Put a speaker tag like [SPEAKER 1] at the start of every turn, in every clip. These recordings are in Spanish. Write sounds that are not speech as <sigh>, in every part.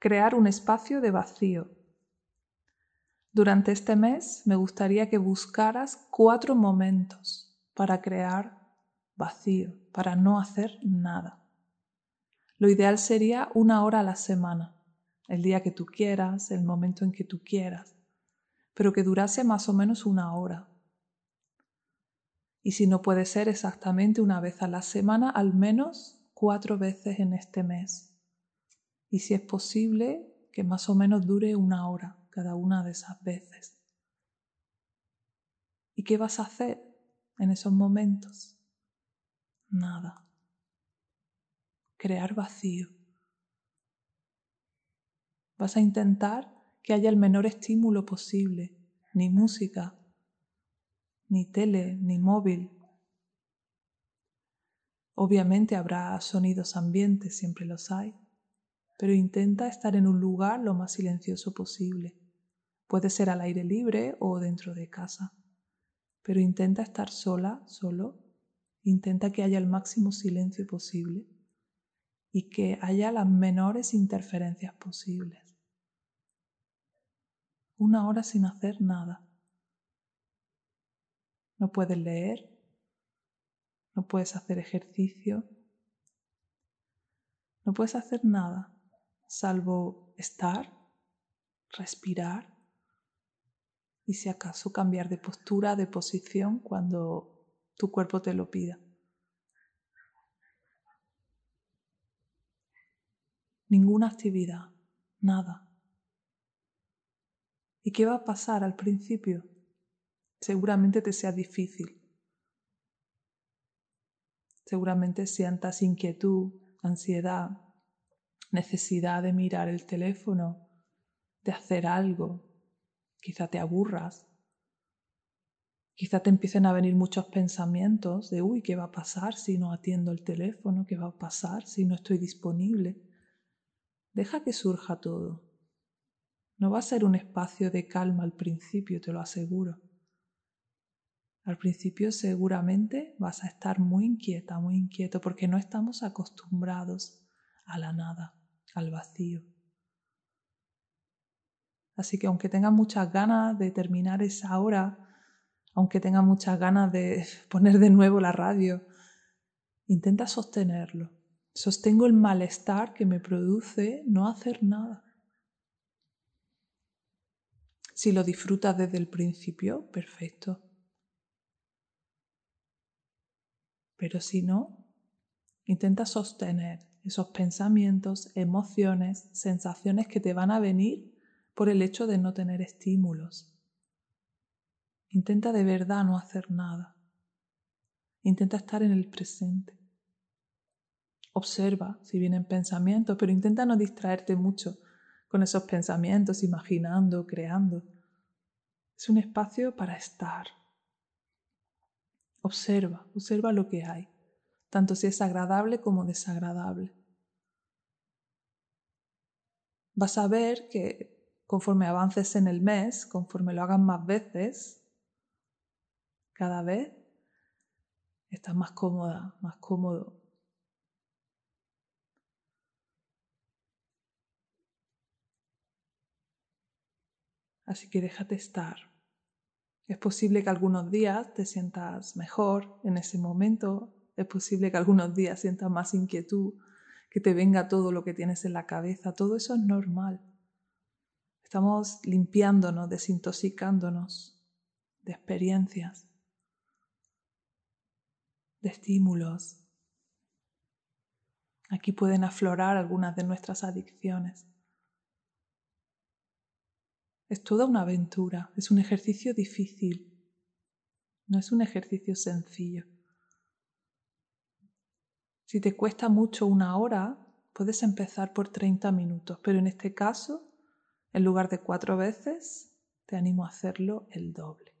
[SPEAKER 1] Crear un espacio de vacío. Durante este mes me gustaría que buscaras cuatro momentos para crear vacío, para no hacer nada. Lo ideal sería una hora a la semana, el día que tú quieras, el momento en que tú quieras, pero que durase más o menos una hora. Y si no puede ser exactamente una vez a la semana, al menos cuatro veces en este mes y si es posible que más o menos dure una hora cada una de esas veces. ¿Y qué vas a hacer en esos momentos? Nada. Crear vacío. Vas a intentar que haya el menor estímulo posible, ni música, ni tele, ni móvil. Obviamente habrá sonidos ambientes, siempre los hay pero intenta estar en un lugar lo más silencioso posible. Puede ser al aire libre o dentro de casa, pero intenta estar sola, solo. Intenta que haya el máximo silencio posible y que haya las menores interferencias posibles. Una hora sin hacer nada. No puedes leer, no puedes hacer ejercicio, no puedes hacer nada salvo estar, respirar y si acaso cambiar de postura, de posición cuando tu cuerpo te lo pida. Ninguna actividad, nada. ¿Y qué va a pasar al principio? Seguramente te sea difícil. Seguramente sientas inquietud, ansiedad, necesidad de mirar el teléfono, de hacer algo. Quizá te aburras. Quizá te empiecen a venir muchos pensamientos de, uy, ¿qué va a pasar si no atiendo el teléfono? ¿Qué va a pasar si no estoy disponible? Deja que surja todo. No va a ser un espacio de calma al principio, te lo aseguro. Al principio seguramente vas a estar muy inquieta, muy inquieto, porque no estamos acostumbrados a la nada al vacío. Así que aunque tengas muchas ganas de terminar esa hora, aunque tengas muchas ganas de <laughs> poner de nuevo la radio, intenta sostenerlo. Sostengo el malestar que me produce no hacer nada. Si lo disfrutas desde el principio, perfecto. Pero si no, intenta sostener esos pensamientos, emociones, sensaciones que te van a venir por el hecho de no tener estímulos. Intenta de verdad no hacer nada. Intenta estar en el presente. Observa si vienen pensamientos, pero intenta no distraerte mucho con esos pensamientos, imaginando, creando. Es un espacio para estar. Observa, observa lo que hay, tanto si es agradable como desagradable vas a ver que conforme avances en el mes, conforme lo hagas más veces, cada vez estás más cómoda, más cómodo. Así que déjate estar. Es posible que algunos días te sientas mejor en ese momento, es posible que algunos días sientas más inquietud, que te venga todo lo que tienes en la cabeza, todo eso es normal. Estamos limpiándonos, desintoxicándonos de experiencias, de estímulos. Aquí pueden aflorar algunas de nuestras adicciones. Es toda una aventura, es un ejercicio difícil, no es un ejercicio sencillo. Si te cuesta mucho una hora, puedes empezar por 30 minutos, pero en este caso, en lugar de cuatro veces, te animo a hacerlo el doble.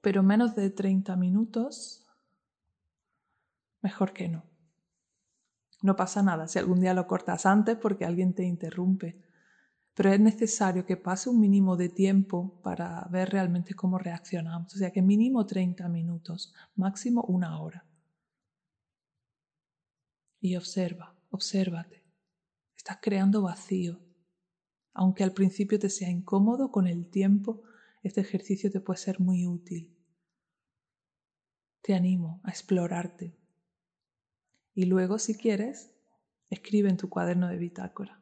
[SPEAKER 1] Pero menos de 30 minutos, mejor que no. No pasa nada si algún día lo cortas antes porque alguien te interrumpe pero es necesario que pase un mínimo de tiempo para ver realmente cómo reaccionamos. O sea que mínimo 30 minutos, máximo una hora. Y observa, Obsérvate. Estás creando vacío. Aunque al principio te sea incómodo, con el tiempo este ejercicio te puede ser muy útil. Te animo a explorarte. Y luego, si quieres, escribe en tu cuaderno de bitácora.